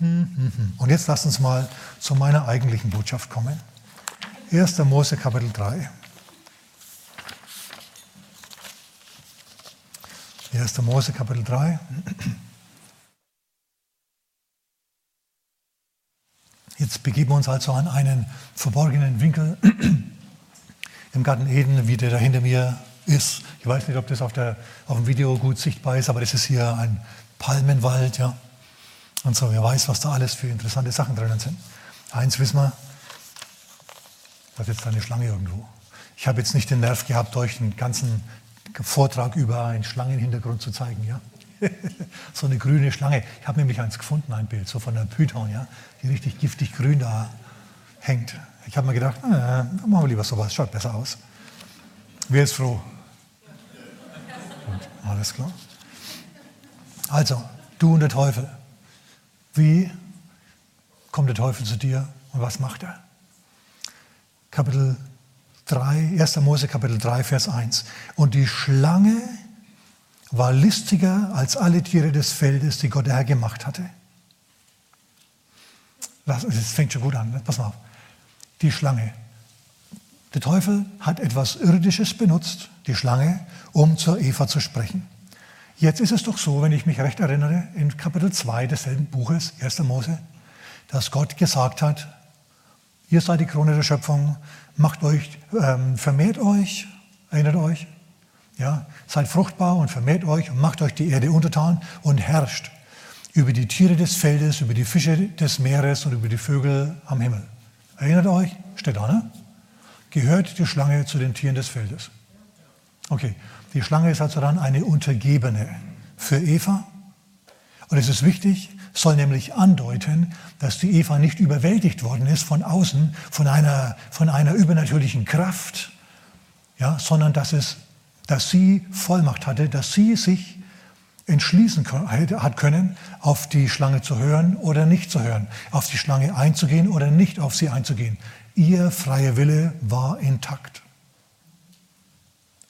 Und jetzt lasst uns mal zu meiner eigentlichen Botschaft kommen. 1. Mose Kapitel 3. 1. Mose Kapitel 3. Jetzt begeben wir uns also an einen verborgenen Winkel im Garten Eden, wie der da hinter mir ist. Ich weiß nicht, ob das auf, der, auf dem Video gut sichtbar ist, aber das ist hier ein Palmenwald. Ja. Und so, wer weiß, was da alles für interessante Sachen drinnen sind. Eins wissen wir, da sitzt eine Schlange irgendwo. Ich habe jetzt nicht den Nerv gehabt, euch einen ganzen Vortrag über einen Schlangenhintergrund zu zeigen. Ja? so eine grüne Schlange. Ich habe nämlich eins gefunden, ein Bild, so von der Python, ja, die richtig giftig grün da hängt. Ich habe mir gedacht, äh, machen wir lieber sowas, schaut besser aus. Wer ist froh? Gut, alles klar. Also, du und der Teufel. Wie kommt der Teufel zu dir und was macht er? Kapitel 3, 1. Mose Kapitel 3, Vers 1. Und die Schlange war listiger als alle Tiere des Feldes, die Gott der Herr gemacht hatte. Das fängt schon gut an, pass mal auf. Die Schlange. Der Teufel hat etwas Irdisches benutzt, die Schlange, um zur Eva zu sprechen. Jetzt ist es doch so, wenn ich mich recht erinnere, in Kapitel 2 desselben Buches, 1. Mose, dass Gott gesagt hat, ihr seid die Krone der Schöpfung, macht euch, ähm, vermehrt euch, erinnert euch, ja, seid fruchtbar und vermehrt euch und macht euch die Erde untertan und herrscht über die Tiere des Feldes, über die Fische des Meeres und über die Vögel am Himmel. Erinnert euch? Steht da, ne? Gehört die Schlange zu den Tieren des Feldes? Okay, die Schlange ist also dann eine Untergebene für Eva. Und es ist wichtig, soll nämlich andeuten, dass die Eva nicht überwältigt worden ist von außen, von einer, von einer übernatürlichen Kraft, ja, sondern dass es dass sie Vollmacht hatte, dass sie sich entschließen hat können, auf die Schlange zu hören oder nicht zu hören, auf die Schlange einzugehen oder nicht auf sie einzugehen. Ihr freier Wille war intakt.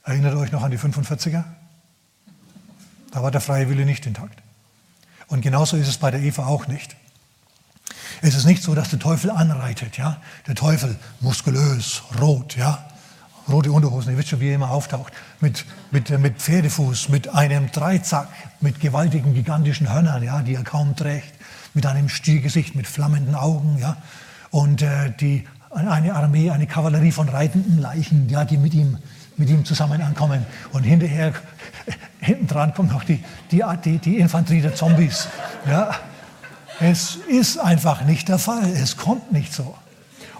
Erinnert euch noch an die 45er? Da war der freie Wille nicht intakt. Und genauso ist es bei der Eva auch nicht. Es ist nicht so, dass der Teufel anreitet, ja? Der Teufel muskulös, rot, ja? rote Unterhosen, ihr wisst schon, wie er immer auftaucht, mit, mit, mit Pferdefuß, mit einem Dreizack, mit gewaltigen, gigantischen Hörnern, ja, die er kaum trägt, mit einem Stiergesicht, mit flammenden Augen, ja, und äh, die, eine Armee, eine Kavallerie von reitenden Leichen, ja, die mit ihm, mit ihm zusammen ankommen. Und hinterher, hinten dran kommt noch die, die, die, die Infanterie der Zombies. Ja. Es ist einfach nicht der Fall. Es kommt nicht so.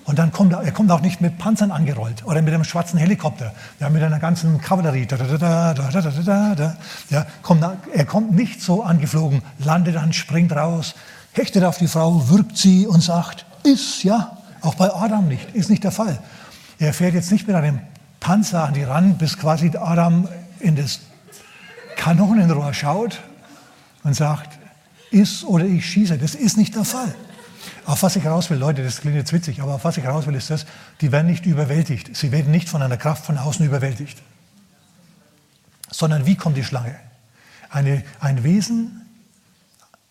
Und dann kommt er, er kommt auch nicht mit Panzern angerollt oder mit einem schwarzen Helikopter, ja, mit einer ganzen Kavallerie. Da, da, da, ja, kommt, er kommt nicht so angeflogen, landet dann, springt raus, hechtet auf die Frau, wirkt sie und sagt, ist, ja, auch bei Adam nicht, ist nicht der Fall. Er fährt jetzt nicht mit einem Panzer an die ran, bis quasi Adam in das Kanonenrohr schaut und sagt, ist oder ich schieße. Das ist nicht der Fall. Auf was ich raus will, Leute, das klingt jetzt witzig, aber auf was ich raus will, ist das, die werden nicht überwältigt. Sie werden nicht von einer Kraft von außen überwältigt. Sondern wie kommt die Schlange? Eine, ein Wesen,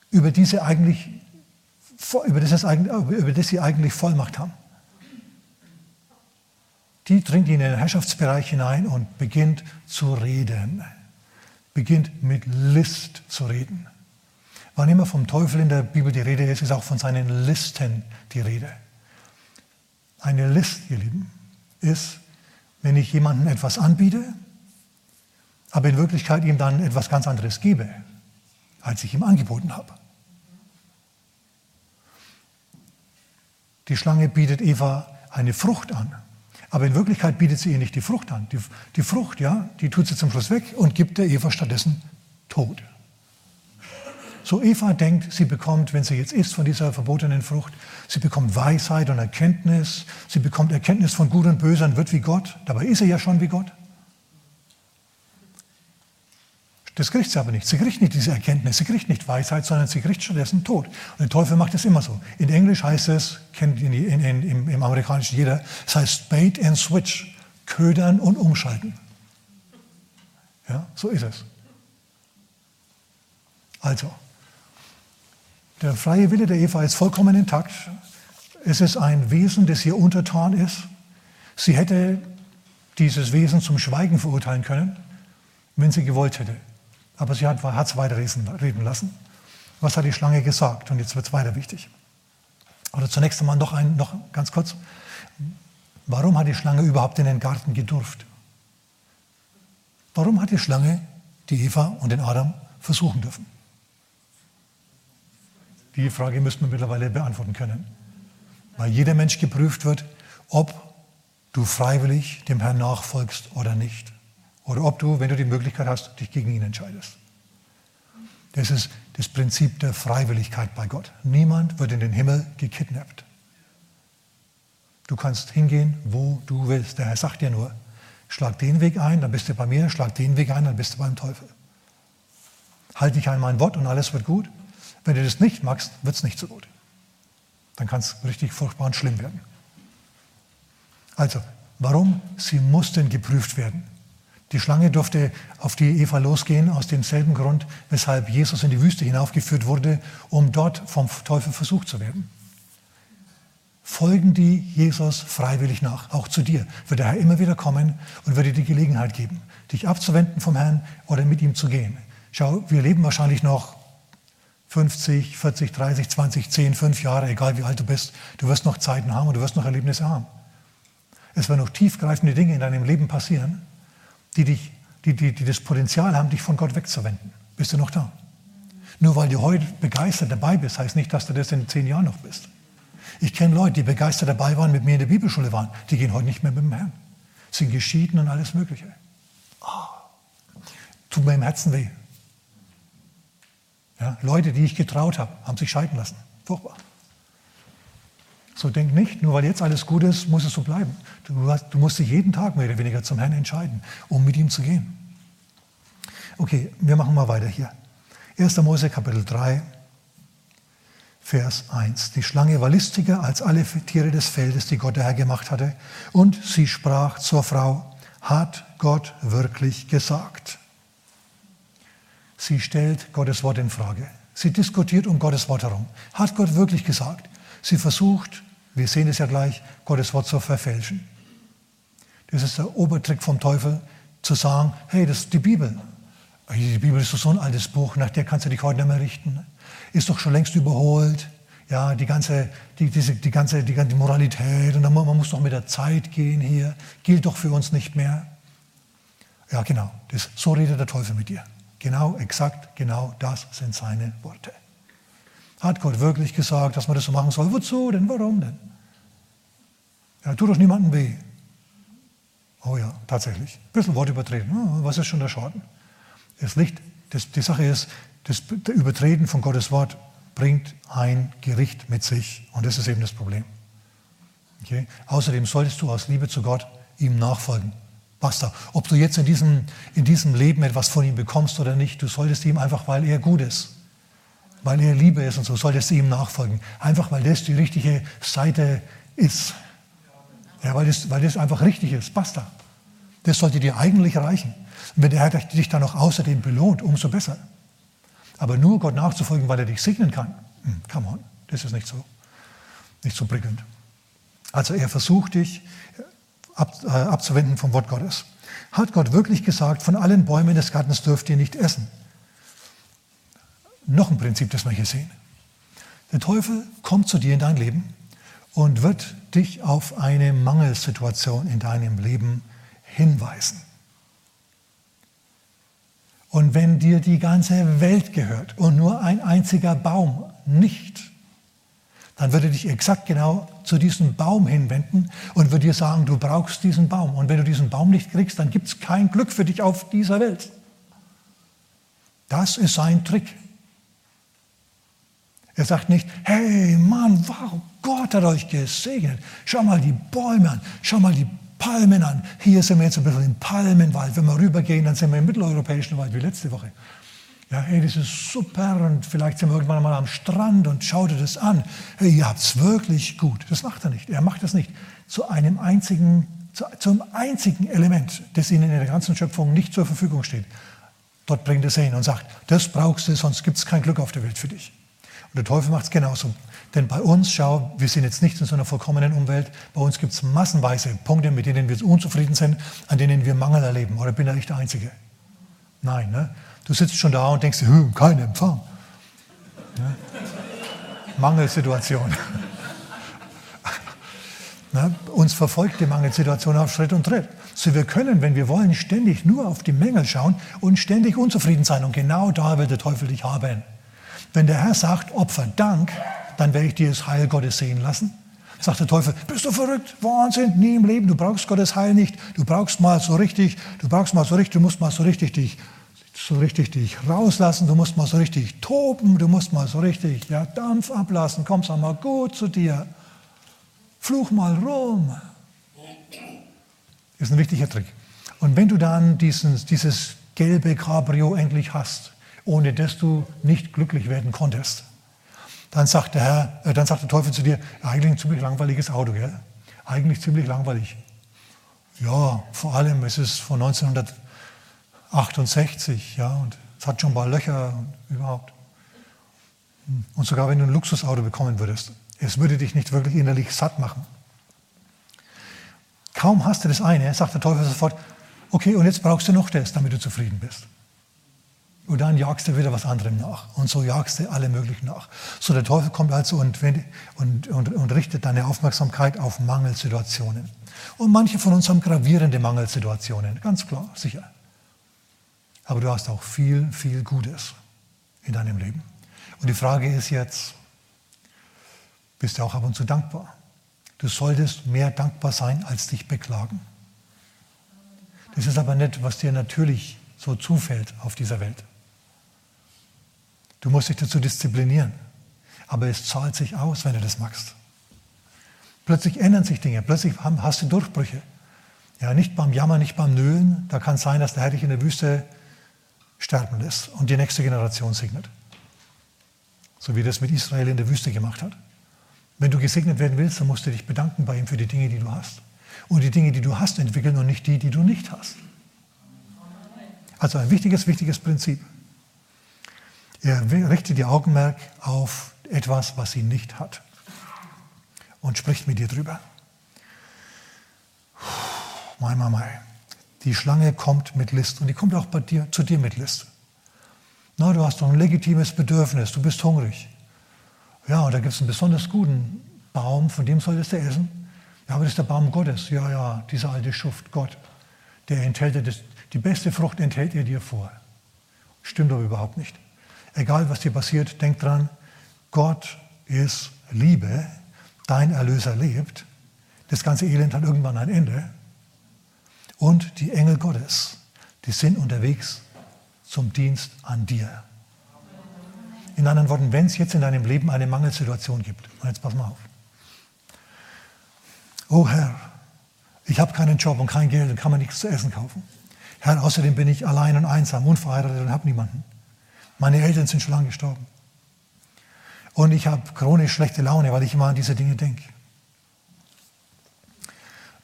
über, diese eigentlich, über, das über das sie eigentlich Vollmacht haben. Die dringt in den Herrschaftsbereich hinein und beginnt zu reden. Beginnt mit List zu reden. Wann immer vom Teufel in der Bibel die Rede ist, ist auch von seinen Listen die Rede. Eine List, ihr Lieben, ist, wenn ich jemandem etwas anbiete, aber in Wirklichkeit ihm dann etwas ganz anderes gebe, als ich ihm angeboten habe. Die Schlange bietet Eva eine Frucht an, aber in Wirklichkeit bietet sie ihr nicht die Frucht an. Die, die Frucht, ja, die tut sie zum Schluss weg und gibt der Eva stattdessen Tod. So Eva denkt, sie bekommt, wenn sie jetzt isst von dieser verbotenen Frucht, sie bekommt Weisheit und Erkenntnis, sie bekommt Erkenntnis von Gut und Böse und wird wie Gott. Dabei ist sie ja schon wie Gott. Das kriegt sie aber nicht. Sie kriegt nicht diese Erkenntnis, sie kriegt nicht Weisheit, sondern sie kriegt stattdessen Tod. Und der Teufel macht es immer so. In Englisch heißt es, kennt in, in, in, im, im Amerikanischen jeder, es heißt bait and switch, ködern und umschalten. Ja, so ist es. Also, Der freie Wille der Eva ist vollkommen intakt. Es ist ein Wesen, das ihr untertan ist. Sie hätte dieses Wesen zum Schweigen verurteilen können, wenn sie gewollt hätte. Aber sie hat es weiter reden lassen. Was hat die Schlange gesagt? Und jetzt wird es weiter wichtig. Oder zunächst einmal noch, ein, noch ganz kurz. Warum hat die Schlange überhaupt in den Garten gedurft? Warum hat die Schlange die Eva und den Adam versuchen dürfen? Die Frage müssten wir mittlerweile beantworten können. Weil jeder Mensch geprüft wird, ob du freiwillig dem Herrn nachfolgst oder nicht. Oder ob du, wenn du die Möglichkeit hast, dich gegen ihn entscheidest. Das ist das Prinzip der Freiwilligkeit bei Gott. Niemand wird in den Himmel gekidnappt. Du kannst hingehen, wo du willst. Der Herr sagt dir nur, schlag den Weg ein, dann bist du bei mir, schlag den Weg ein, dann bist du beim Teufel. Halt dich an mein Wort und alles wird gut. Wenn du das nicht magst, wird es nicht so gut. Dann kann es richtig furchtbar und schlimm werden. Also, warum? Sie mussten geprüft werden. Die Schlange durfte auf die Eva losgehen aus demselben Grund, weshalb Jesus in die Wüste hinaufgeführt wurde, um dort vom Teufel versucht zu werden. Folgen die Jesus freiwillig nach, auch zu dir, wird der Herr immer wieder kommen und wird dir die Gelegenheit geben, dich abzuwenden vom Herrn oder mit ihm zu gehen. Schau, wir leben wahrscheinlich noch 50, 40, 30, 20, 10, 5 Jahre, egal wie alt du bist. Du wirst noch Zeiten haben und du wirst noch Erlebnisse haben. Es werden noch tiefgreifende Dinge in deinem Leben passieren, die, dich, die, die, die das Potenzial haben, dich von Gott wegzuwenden. Bist du noch da? Nur weil du heute begeistert dabei bist, heißt nicht, dass du das in zehn Jahren noch bist. Ich kenne Leute, die begeistert dabei waren, mit mir in der Bibelschule waren. Die gehen heute nicht mehr mit dem Herrn. Sind geschieden und alles Mögliche. Oh, tut mir im Herzen weh. Ja, Leute, die ich getraut habe, haben sich scheiden lassen. Furchtbar. So denk nicht, nur weil jetzt alles gut ist, muss es so bleiben. Du, hast, du musst dich jeden Tag mehr oder weniger zum Herrn entscheiden, um mit ihm zu gehen. Okay, wir machen mal weiter hier. 1. Mose Kapitel 3, Vers 1. Die Schlange war listiger als alle Tiere des Feldes, die Gott der Herr gemacht hatte. Und sie sprach zur Frau, hat Gott wirklich gesagt? Sie stellt Gottes Wort in Frage. Sie diskutiert um Gottes Wort herum. Hat Gott wirklich gesagt? Sie versucht, wir sehen es ja gleich, Gottes Wort zu verfälschen. Das ist der Obertrick vom Teufel, zu sagen, hey, das ist die Bibel. Die Bibel ist doch so ein altes Buch, nach der kannst du dich heute nicht mehr richten. Ist doch schon längst überholt. Ja, die ganze, die, diese, die ganze die, die Moralität und dann, man muss doch mit der Zeit gehen hier, gilt doch für uns nicht mehr. Ja, genau, das, so redet der Teufel mit dir. Genau, exakt, genau das sind seine Worte. Hat Gott wirklich gesagt, dass man das so machen soll? Wozu denn? Warum denn? Ja, tut doch niemandem weh. Oh ja, tatsächlich. Ein bisschen Wort übertreten. Oh, was ist schon der Schaden? Das Licht, das, die Sache ist, das Übertreten von Gottes Wort bringt ein Gericht mit sich. Und das ist eben das Problem. Okay? Außerdem solltest du aus Liebe zu Gott ihm nachfolgen. Basta. Ob du jetzt in diesem, in diesem Leben etwas von ihm bekommst oder nicht, du solltest ihm einfach, weil er gut ist weil er Liebe ist und so, solltest du ihm nachfolgen. Einfach weil das die richtige Seite ist. Ja, weil, das, weil das einfach richtig ist. Basta. Das sollte dir eigentlich reichen. Und wenn der Herr dich dann noch außerdem belohnt, umso besser. Aber nur Gott nachzufolgen, weil er dich segnen kann, hm, come on, das ist nicht so, nicht so prickelnd. Also er versucht dich ab, äh, abzuwenden vom Wort Gottes. Hat Gott wirklich gesagt, von allen Bäumen des Gartens dürft ihr nicht essen? Noch ein Prinzip, das wir hier sehen. Der Teufel kommt zu dir in dein Leben und wird dich auf eine Mangelsituation in deinem Leben hinweisen. Und wenn dir die ganze Welt gehört und nur ein einziger Baum nicht, dann würde dich exakt genau zu diesem Baum hinwenden und würde dir sagen, du brauchst diesen Baum. Und wenn du diesen Baum nicht kriegst, dann gibt es kein Glück für dich auf dieser Welt. Das ist sein Trick. Er sagt nicht, hey Mann, wow, Gott hat euch gesegnet. Schau mal die Bäume an, schau mal die Palmen an. Hier sind wir jetzt ein bisschen im Palmenwald. Wenn wir rübergehen, dann sind wir im mitteleuropäischen Wald wie letzte Woche. Ja, hey, das ist super und vielleicht sind wir irgendwann mal am Strand und schaut dir das an. Hey, ihr habt es wirklich gut. Das macht er nicht. Er macht das nicht zu einem einzigen, zu, zum einzigen Element, das ihnen in der ganzen Schöpfung nicht zur Verfügung steht. Dort bringt er es hin und sagt, das brauchst du, sonst gibt es kein Glück auf der Welt für dich. Und der Teufel macht es genauso. Denn bei uns, schau, wir sind jetzt nicht in so einer vollkommenen Umwelt. Bei uns gibt es massenweise Punkte, mit denen wir unzufrieden sind, an denen wir Mangel erleben. Oder bin da ich der Einzige? Nein, ne? Du sitzt schon da und denkst, hm, kein Empfang. Ne? Mangelsituation. ne? Uns verfolgt die Mangelsituation auf Schritt und Tritt. So wir können, wenn wir wollen, ständig nur auf die Mängel schauen und ständig unzufrieden sein. Und genau da will der Teufel dich haben. Wenn der Herr sagt, Opfer Dank, dann werde ich dir das Heil Gottes sehen lassen. Sagt der Teufel, bist du verrückt? Wahnsinn, nie im Leben, du brauchst Gottes Heil nicht. Du brauchst mal so richtig, du brauchst mal so richtig, du musst mal so richtig dich, so richtig dich rauslassen, du musst mal so richtig toben, du musst mal so richtig ja, Dampf ablassen, kommst einmal gut zu dir. Fluch mal rum. Ist ein wichtiger Trick. Und wenn du dann diesen, dieses gelbe Cabrio endlich hast, ohne das du nicht glücklich werden konntest, dann sagt der Herr, äh, dann sagt der Teufel zu dir, eigentlich ein ziemlich langweiliges Auto, gell? Eigentlich ziemlich langweilig. Ja, vor allem, es ist von 1968, ja, und es hat schon ein paar Löcher und überhaupt. Und sogar wenn du ein Luxusauto bekommen würdest, es würde dich nicht wirklich innerlich satt machen. Kaum hast du das eine, sagt der Teufel sofort, okay, und jetzt brauchst du noch das, damit du zufrieden bist. Und dann jagst du wieder was anderem nach. Und so jagst du alle möglichen nach. So, der Teufel kommt also und, und, und, und richtet deine Aufmerksamkeit auf Mangelsituationen. Und manche von uns haben gravierende Mangelsituationen, ganz klar, sicher. Aber du hast auch viel, viel Gutes in deinem Leben. Und die Frage ist jetzt, bist du auch ab und zu dankbar? Du solltest mehr dankbar sein, als dich beklagen. Das ist aber nicht, was dir natürlich so zufällt auf dieser Welt. Du musst dich dazu disziplinieren. Aber es zahlt sich aus, wenn du das machst. Plötzlich ändern sich Dinge, plötzlich hast du Durchbrüche. Ja, nicht beim Jammern, nicht beim Nölen. Da kann es sein, dass der Herr dich in der Wüste sterben lässt und die nächste Generation segnet. So wie das mit Israel in der Wüste gemacht hat. Wenn du gesegnet werden willst, dann musst du dich bedanken bei ihm für die Dinge, die du hast. Und die Dinge, die du hast, entwickeln und nicht die, die du nicht hast. Also ein wichtiges, wichtiges Prinzip. Er richtet ihr Augenmerk auf etwas, was sie nicht hat. Und spricht mit ihr drüber. Mai, mai, mai. Die Schlange kommt mit List und die kommt auch bei dir, zu dir mit List. Na, du hast doch ein legitimes Bedürfnis, du bist hungrig. Ja, und da gibt es einen besonders guten Baum, von dem solltest du essen. Ja, aber das ist der Baum Gottes. Ja, ja, dieser alte Schuft, Gott. Der enthält dir das, die beste Frucht enthält er dir vor. Stimmt aber überhaupt nicht. Egal, was dir passiert, denk dran, Gott ist Liebe, dein Erlöser lebt. Das ganze Elend hat irgendwann ein Ende. Und die Engel Gottes, die sind unterwegs zum Dienst an dir. In anderen Worten, wenn es jetzt in deinem Leben eine Mangelsituation gibt, und jetzt pass mal auf. Oh Herr, ich habe keinen Job und kein Geld und kann mir nichts zu essen kaufen. Herr, außerdem bin ich allein und einsam, unverheiratet und habe niemanden. Meine Eltern sind schon lange gestorben. Und ich habe chronisch schlechte Laune, weil ich immer an diese Dinge denke.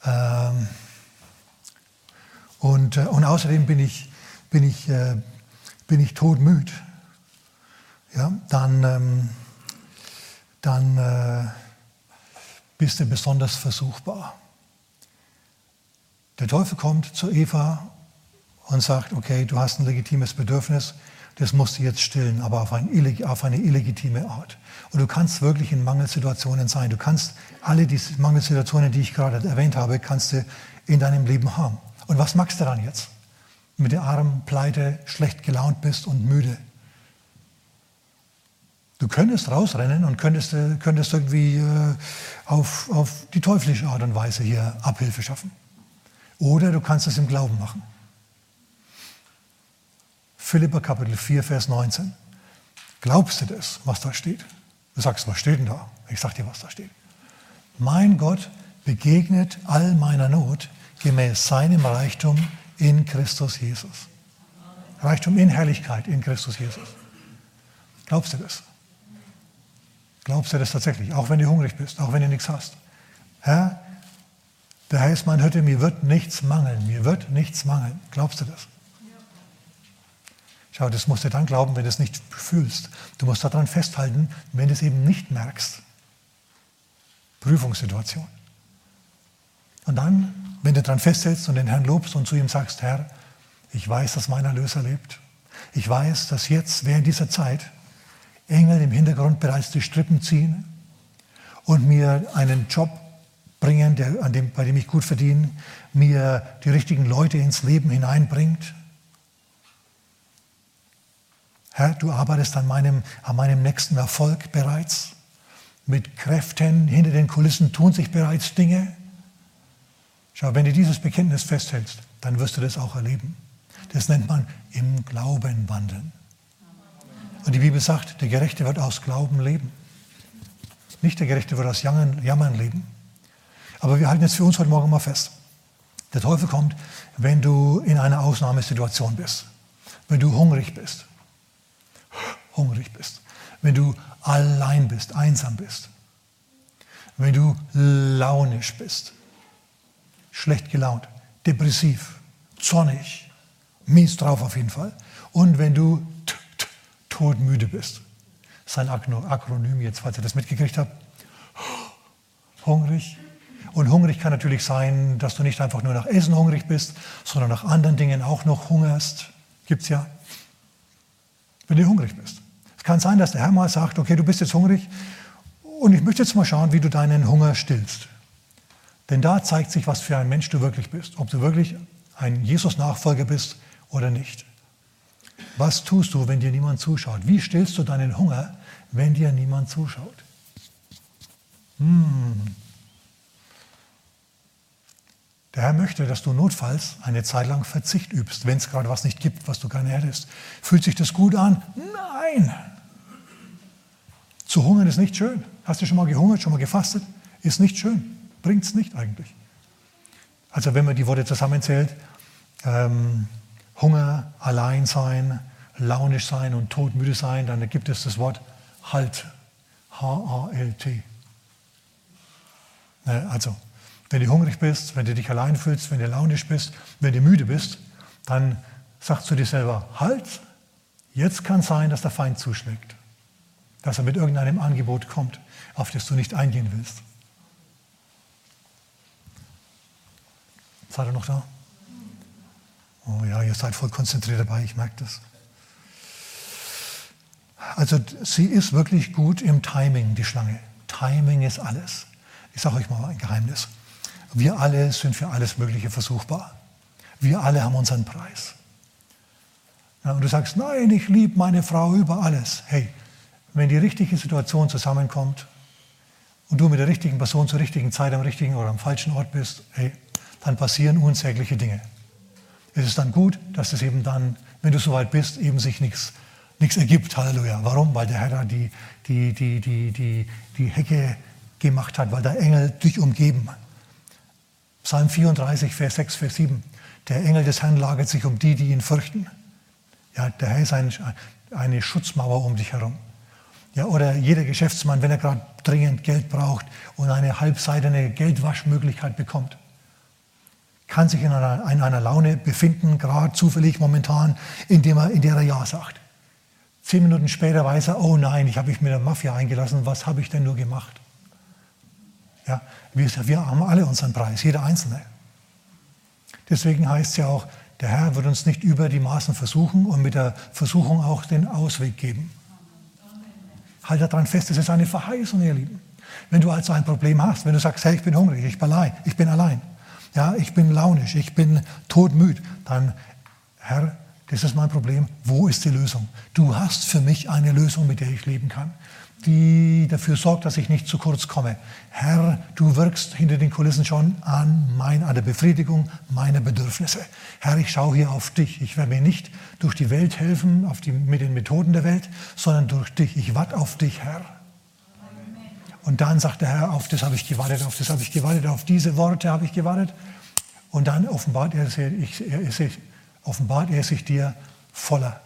Ähm und, äh, und außerdem bin ich, bin ich, äh, bin ich todmüd ja, dann, ähm, dann äh, bist du besonders versuchbar. Der Teufel kommt zu Eva und sagt, okay, du hast ein legitimes Bedürfnis, das musst du jetzt stillen, aber auf, ein, auf eine illegitime Art. Und du kannst wirklich in Mangelsituationen sein. Du kannst alle diese Mangelsituationen, die ich gerade erwähnt habe, kannst du in deinem Leben haben. Und was machst du dann jetzt? Mit der Arm, pleite, schlecht gelaunt bist und müde. Du könntest rausrennen und könntest, äh, könntest irgendwie äh, auf, auf die teuflische Art und Weise hier Abhilfe schaffen. Oder du kannst es im Glauben machen. Philippa Kapitel 4, Vers 19. Glaubst du das, was da steht? Du sagst, was steht denn da? Ich sag dir, was da steht. Mein Gott begegnet all meiner Not gemäß seinem Reichtum in Christus Jesus. Reichtum in Herrlichkeit in Christus Jesus. Glaubst du das? Glaubst du das tatsächlich? Auch wenn du hungrig bist, auch wenn du nichts hast. Herr, der Herr ist mein Hütte, mir wird nichts mangeln, mir wird nichts mangeln. Glaubst du das? Schau, das musst du dann glauben, wenn du es nicht fühlst. Du musst daran festhalten, wenn du es eben nicht merkst. Prüfungssituation. Und dann, wenn du daran festhältst und den Herrn lobst und zu ihm sagst, Herr, ich weiß, dass mein Erlöser lebt. Ich weiß, dass jetzt während dieser Zeit Engel im Hintergrund bereits die Strippen ziehen und mir einen Job bringen, der, an dem, bei dem ich gut verdiene, mir die richtigen Leute ins Leben hineinbringt. Herr, du arbeitest an meinem, an meinem nächsten Erfolg bereits. Mit Kräften hinter den Kulissen tun sich bereits Dinge. Schau, wenn du dieses Bekenntnis festhältst, dann wirst du das auch erleben. Das nennt man im Glauben wandeln. Und die Bibel sagt, der Gerechte wird aus Glauben leben. Nicht der Gerechte wird aus Jammern, leben. Aber wir halten jetzt für uns heute Morgen mal fest. Der Teufel kommt, wenn du in einer Ausnahmesituation bist. Wenn du hungrig bist. Hungrig bist. Wenn du allein bist, einsam bist. Wenn du launisch bist. Schlecht gelaunt, depressiv, zornig, mies drauf auf jeden Fall. Und wenn du todmüde bist. Sein Akronym jetzt, falls ihr das mitgekriegt habt. Hungrig. Und hungrig kann natürlich sein, dass du nicht einfach nur nach Essen hungrig bist, sondern nach anderen Dingen auch noch hungerst. Gibt es ja. Wenn du hungrig bist. Es kann sein, dass der Herr mal sagt, okay, du bist jetzt hungrig und ich möchte jetzt mal schauen, wie du deinen Hunger stillst. Denn da zeigt sich, was für ein Mensch du wirklich bist. Ob du wirklich ein Jesus-Nachfolger bist oder nicht. Was tust du, wenn dir niemand zuschaut? Wie stillst du deinen Hunger, wenn dir niemand zuschaut? Hm. Der Herr möchte, dass du notfalls eine Zeit lang Verzicht übst, wenn es gerade was nicht gibt, was du gerne hättest. Fühlt sich das gut an? Nein. Zu hungern ist nicht schön. Hast du schon mal gehungert, schon mal gefastet? Ist nicht schön. Bringt es nicht eigentlich. Also wenn man die Worte zusammenzählt, ähm, Hunger, Alleinsein, launisch sein und todmüde sein, dann gibt es das Wort Halt. H-A-L-T. Also, wenn du hungrig bist, wenn du dich allein fühlst, wenn du launisch bist, wenn du müde bist, dann sagst du dir selber, halt, jetzt kann sein, dass der Feind zuschlägt. Dass er mit irgendeinem Angebot kommt, auf das du nicht eingehen willst. Seid ihr noch da? Oh ja, ihr seid voll konzentriert dabei, ich merke das. Also sie ist wirklich gut im Timing, die Schlange. Timing ist alles. Ich sage euch mal ein Geheimnis. Wir alle sind für alles Mögliche versuchbar. Wir alle haben unseren Preis. Ja, und du sagst, nein, ich liebe meine Frau über alles. Hey, wenn die richtige Situation zusammenkommt und du mit der richtigen Person zur richtigen Zeit am richtigen oder am falschen Ort bist, hey, dann passieren unsägliche Dinge ist es dann gut, dass es eben dann, wenn du soweit bist, eben sich nichts nichts ergibt. Halleluja. Warum? Weil der Herr da die, die, die, die, die, die Hecke gemacht hat, weil der Engel dich umgeben. Psalm 34, Vers 6, Vers 7. Der Engel des Herrn lagert sich um die, die ihn fürchten. Ja, der Herr ist ein, eine Schutzmauer um dich herum. Ja, oder jeder Geschäftsmann, wenn er gerade dringend Geld braucht und eine halbseidene Geldwaschmöglichkeit bekommt, kann sich in einer, in einer Laune befinden, gerade zufällig momentan, indem er, in der er Ja sagt. Zehn Minuten später weiß er, oh nein, ich habe mich mit der Mafia eingelassen, was habe ich denn nur gemacht? Ja, wir, wir haben alle unseren Preis, jeder Einzelne. Deswegen heißt es ja auch, der Herr wird uns nicht über die Maßen versuchen und mit der Versuchung auch den Ausweg geben. Halt daran fest, es ist eine Verheißung, ihr Lieben. Wenn du also ein Problem hast, wenn du sagst, hey, ich bin hungrig, ich bin allein, ich bin allein, ja, ich bin launisch, ich bin todmüd, dann, Herr, das ist mein Problem. Wo ist die Lösung? Du hast für mich eine Lösung, mit der ich leben kann, die dafür sorgt, dass ich nicht zu kurz komme. Herr, du wirkst hinter den Kulissen schon an, mein, an der Befriedigung meiner Bedürfnisse. Herr, ich schaue hier auf dich. Ich werde mir nicht durch die Welt helfen, auf die, mit den Methoden der Welt, sondern durch dich. Ich warte auf dich, Herr. Und dann sagt der Herr, auf das habe ich gewartet, auf das habe ich gewartet, auf diese Worte habe ich gewartet. Und dann offenbart er, sich, er, sich, offenbart er sich dir voller,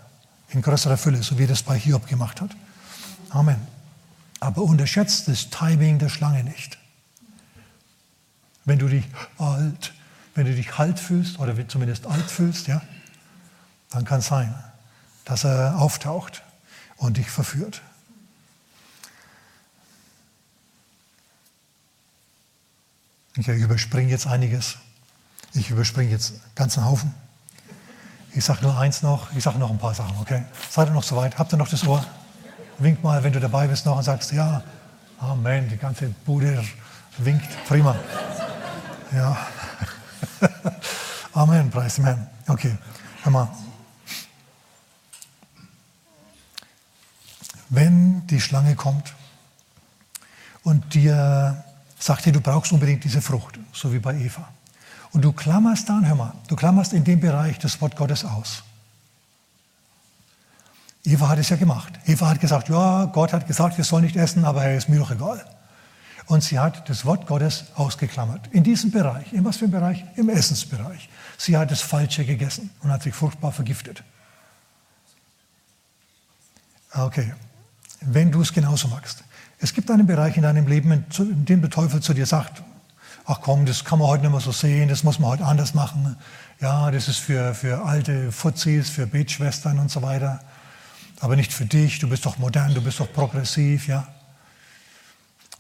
in größerer Fülle, so wie er das bei Hiob gemacht hat. Amen. Aber unterschätzt das Timing der Schlange nicht. Wenn du dich alt, wenn du dich halt fühlst oder zumindest alt fühlst, ja, dann kann es sein, dass er auftaucht und dich verführt. Ich überspringe jetzt einiges. Ich überspringe jetzt einen ganzen Haufen. Ich sage nur eins noch, ich sage noch ein paar Sachen, okay? Seid ihr noch soweit? Habt ihr noch das Ohr? Wink mal, wenn du dabei bist noch und sagst, ja, Amen, die ganze Bude winkt, prima. Ja. Amen, preis Herrn. Okay, hör mal. Wenn die Schlange kommt und dir sagt dir, du brauchst unbedingt diese Frucht, so wie bei Eva. Und du klammerst dann, hör mal, du klammerst in dem Bereich das Wort Gottes aus. Eva hat es ja gemacht. Eva hat gesagt, ja, Gott hat gesagt, wir sollen nicht essen, aber er ist mir doch egal. Und sie hat das Wort Gottes ausgeklammert. In diesem Bereich. In was für einem Bereich? Im Essensbereich. Sie hat das Falsche gegessen und hat sich furchtbar vergiftet. Okay, wenn du es genauso magst. Es gibt einen Bereich in deinem Leben, in dem der Teufel zu dir sagt, ach komm, das kann man heute nicht mehr so sehen, das muss man heute anders machen. Ja, das ist für, für alte Fuzis, für Betschwestern und so weiter. Aber nicht für dich, du bist doch modern, du bist doch progressiv, ja.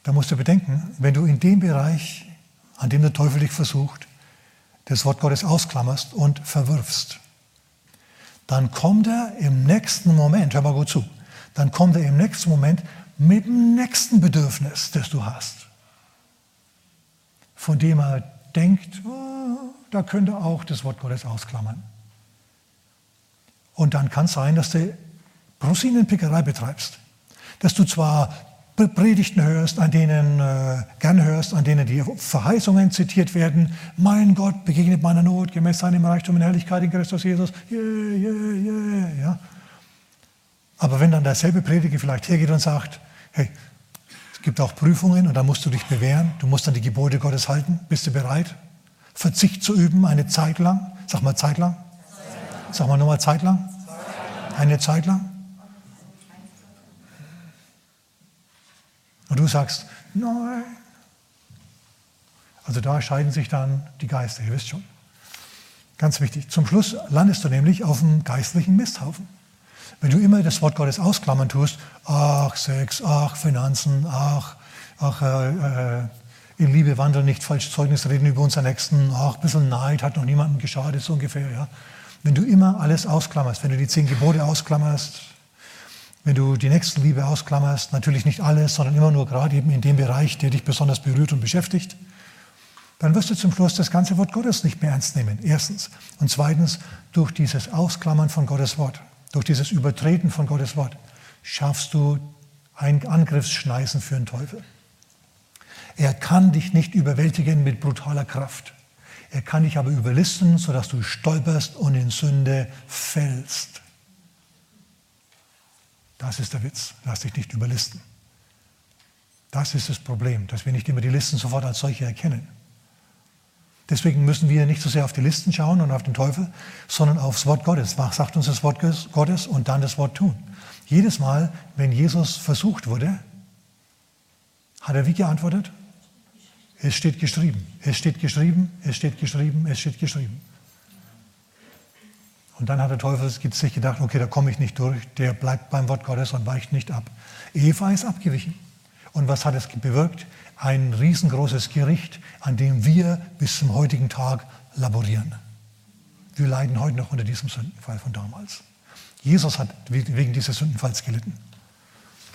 Da musst du bedenken, wenn du in dem Bereich, an dem der Teufel dich versucht, das Wort Gottes ausklammerst und verwirfst, dann kommt er im nächsten Moment, hör mal gut zu, dann kommt er im nächsten Moment mit dem nächsten Bedürfnis, das du hast, von dem er denkt, oh, da könnte auch das Wort Gottes ausklammern. Und dann kann es sein, dass du Rosinenpickerei betreibst, dass du zwar Predigten hörst, an denen äh, gern hörst, an denen die Verheißungen zitiert werden. Mein Gott begegnet meiner Not gemäß seinem Reichtum in Herrlichkeit in Christus Jesus. Yeah, yeah, yeah, ja. Aber wenn dann derselbe Prediger vielleicht hergeht und sagt, hey, es gibt auch Prüfungen und da musst du dich bewähren, du musst dann die Gebote Gottes halten, bist du bereit? Verzicht zu üben eine Zeit lang, sag mal Zeit lang, sag mal nochmal Zeit lang, eine Zeit lang. Und du sagst, nein. Also da scheiden sich dann die Geister, ihr wisst schon. Ganz wichtig. Zum Schluss landest du nämlich auf dem geistlichen Misthaufen. Wenn du immer das Wort Gottes ausklammern tust, ach Sex, ach Finanzen, ach, ach äh, äh, in Liebe wandeln, nicht falsch Zeugnis reden über unseren Nächsten, ach, ein bisschen Neid hat noch niemandem geschadet, so ungefähr. Ja. Wenn du immer alles ausklammerst, wenn du die zehn Gebote ausklammerst, wenn du die Nächstenliebe ausklammerst, natürlich nicht alles, sondern immer nur gerade eben in dem Bereich, der dich besonders berührt und beschäftigt, dann wirst du zum Schluss das ganze Wort Gottes nicht mehr ernst nehmen. Erstens. Und zweitens, durch dieses Ausklammern von Gottes Wort, durch dieses Übertreten von Gottes Wort, schaffst du ein Angriffsschneisen für den Teufel. Er kann dich nicht überwältigen mit brutaler Kraft. Er kann dich aber überlisten, sodass du stolperst und in Sünde fällst. Das ist der Witz. Lass dich nicht überlisten. Das ist das Problem, dass wir nicht immer die Listen sofort als solche erkennen. Deswegen müssen wir nicht so sehr auf die Listen schauen und auf den Teufel, sondern aufs Wort Gottes. Was sagt uns das Wort Gottes und dann das Wort tun? Jedes Mal, wenn Jesus versucht wurde, hat er wie geantwortet? Es steht geschrieben, es steht geschrieben, es steht geschrieben, es steht geschrieben. Und dann hat der Teufel sich gedacht, okay, da komme ich nicht durch, der bleibt beim Wort Gottes und weicht nicht ab. Eva ist abgewichen. Und was hat es bewirkt? Ein riesengroßes Gericht, an dem wir bis zum heutigen Tag laborieren. Wir leiden heute noch unter diesem Sündenfall von damals. Jesus hat wegen dieses Sündenfalls gelitten.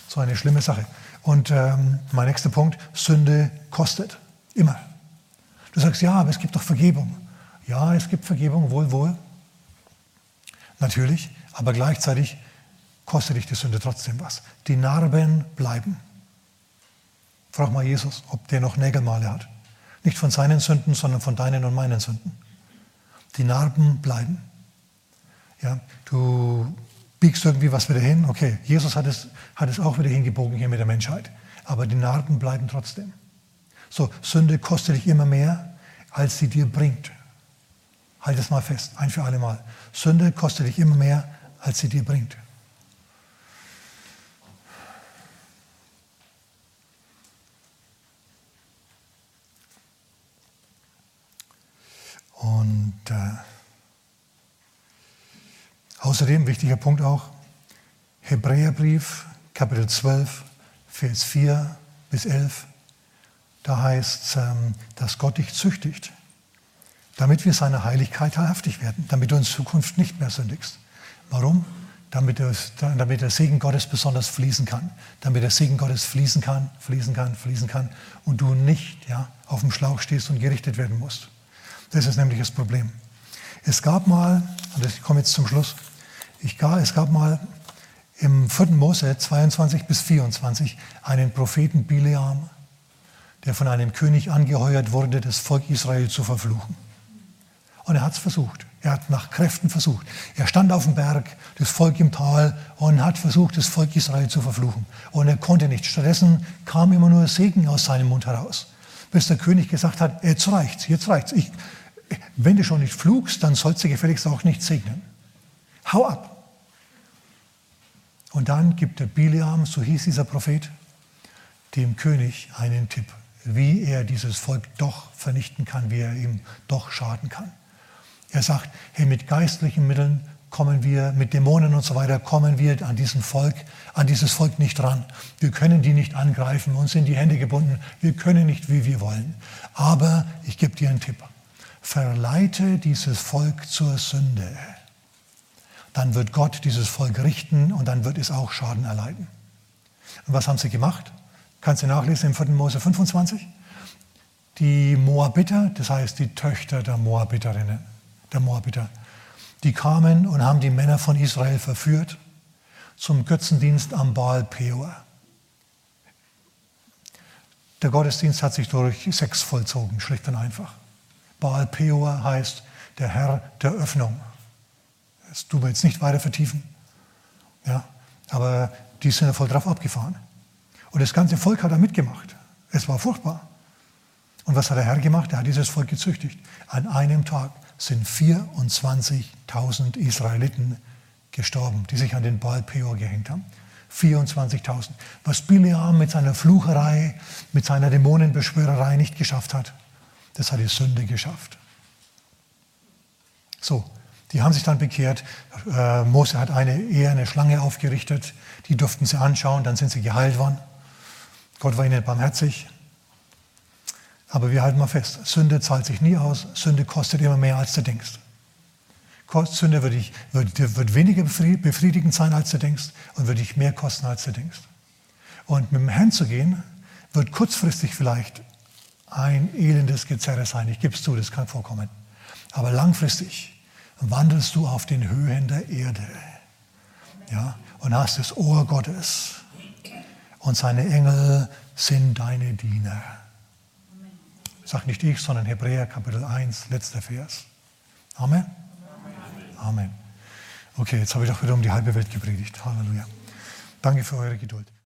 So eine schlimme Sache. Und ähm, mein nächster Punkt, Sünde kostet. Immer. Du sagst, ja, aber es gibt doch Vergebung. Ja, es gibt Vergebung, wohl, wohl. Natürlich, aber gleichzeitig kostet dich die Sünde trotzdem was. Die Narben bleiben. Frag mal Jesus, ob der noch Nägelmale hat. Nicht von seinen Sünden, sondern von deinen und meinen Sünden. Die Narben bleiben. Ja, du biegst irgendwie was wieder hin. Okay, Jesus hat es, hat es auch wieder hingebogen hier mit der Menschheit. Aber die Narben bleiben trotzdem. So, Sünde kostet dich immer mehr, als sie dir bringt. Halt es mal fest, ein für alle Mal. Sünde kostet dich immer mehr, als sie dir bringt. Und äh, Außerdem, wichtiger Punkt auch, Hebräerbrief, Kapitel 12, Vers 4 bis 11. Da heißt es, ähm, dass Gott dich züchtigt, damit wir seiner Heiligkeit teilhaftig werden, damit du in Zukunft nicht mehr sündigst. Warum? Damit, das, damit der Segen Gottes besonders fließen kann. Damit der Segen Gottes fließen kann, fließen kann, fließen kann und du nicht ja, auf dem Schlauch stehst und gerichtet werden musst. Das ist nämlich das Problem. Es gab mal, und ich komme jetzt zum Schluss, ich, es gab mal im 4. Mose 22 bis 24 einen Propheten Bileam, der von einem König angeheuert wurde, das Volk Israel zu verfluchen. Und er hat es versucht. Er hat nach Kräften versucht. Er stand auf dem Berg, das Volk im Tal und hat versucht, das Volk Israel zu verfluchen. Und er konnte nicht. Stattdessen kam immer nur Segen aus seinem Mund heraus. Bis der König gesagt hat, jetzt reicht's, jetzt reicht's. Ich, wenn du schon nicht flugst, dann sollst du gefälligst auch nicht segnen. Hau ab. Und dann gibt der Bileam, so hieß dieser Prophet, dem König einen Tipp, wie er dieses Volk doch vernichten kann, wie er ihm doch schaden kann. Er sagt, hey, mit geistlichen Mitteln kommen wir, mit Dämonen und so weiter, kommen wir an diesen Volk, an dieses Volk nicht ran. Wir können die nicht angreifen, uns sind die Hände gebunden, wir können nicht, wie wir wollen. Aber ich gebe dir einen Tipp. Verleite dieses Volk zur Sünde. Dann wird Gott dieses Volk richten und dann wird es auch Schaden erleiden. Und was haben sie gemacht? Kannst du nachlesen im 4. Mose 25? Die Moabiter, das heißt die Töchter der Moabiterinnen, der Moabiter, die kamen und haben die Männer von Israel verführt zum Götzendienst am Baal Peor. Der Gottesdienst hat sich durch Sex vollzogen, schlicht und einfach. Baal Peor heißt der Herr der Öffnung. Das tun wir jetzt nicht weiter vertiefen. Ja, aber die sind voll drauf abgefahren. Und das ganze Volk hat da mitgemacht. Es war furchtbar. Und was hat der Herr gemacht? Er hat dieses Volk gezüchtigt. An einem Tag sind 24.000 Israeliten gestorben, die sich an den Baal Peor gehängt haben. 24.000. Was Bileam mit seiner Flucherei, mit seiner Dämonenbeschwörerei nicht geschafft hat, das hat die Sünde geschafft. So, die haben sich dann bekehrt. Äh, Mose hat eine, eher eine Schlange aufgerichtet. Die durften sie anschauen, dann sind sie geheilt worden. Gott war ihnen barmherzig. Aber wir halten mal fest, Sünde zahlt sich nie aus, Sünde kostet immer mehr, als du denkst. Sünde wird, dich, wird, wird weniger befriedigend sein, als du denkst und wird dich mehr kosten, als du denkst. Und mit dem Herrn zu gehen, wird kurzfristig vielleicht ein elendes Gezerre sein. Ich gebe es zu, das kann vorkommen. Aber langfristig wandelst du auf den Höhen der Erde ja, und hast das Ohr Gottes. Und seine Engel sind deine Diener. Sag nicht ich, sondern Hebräer Kapitel 1, letzter Vers. Amen? Amen. Okay, jetzt habe ich doch wieder um die halbe Welt gepredigt. Halleluja. Danke für eure Geduld.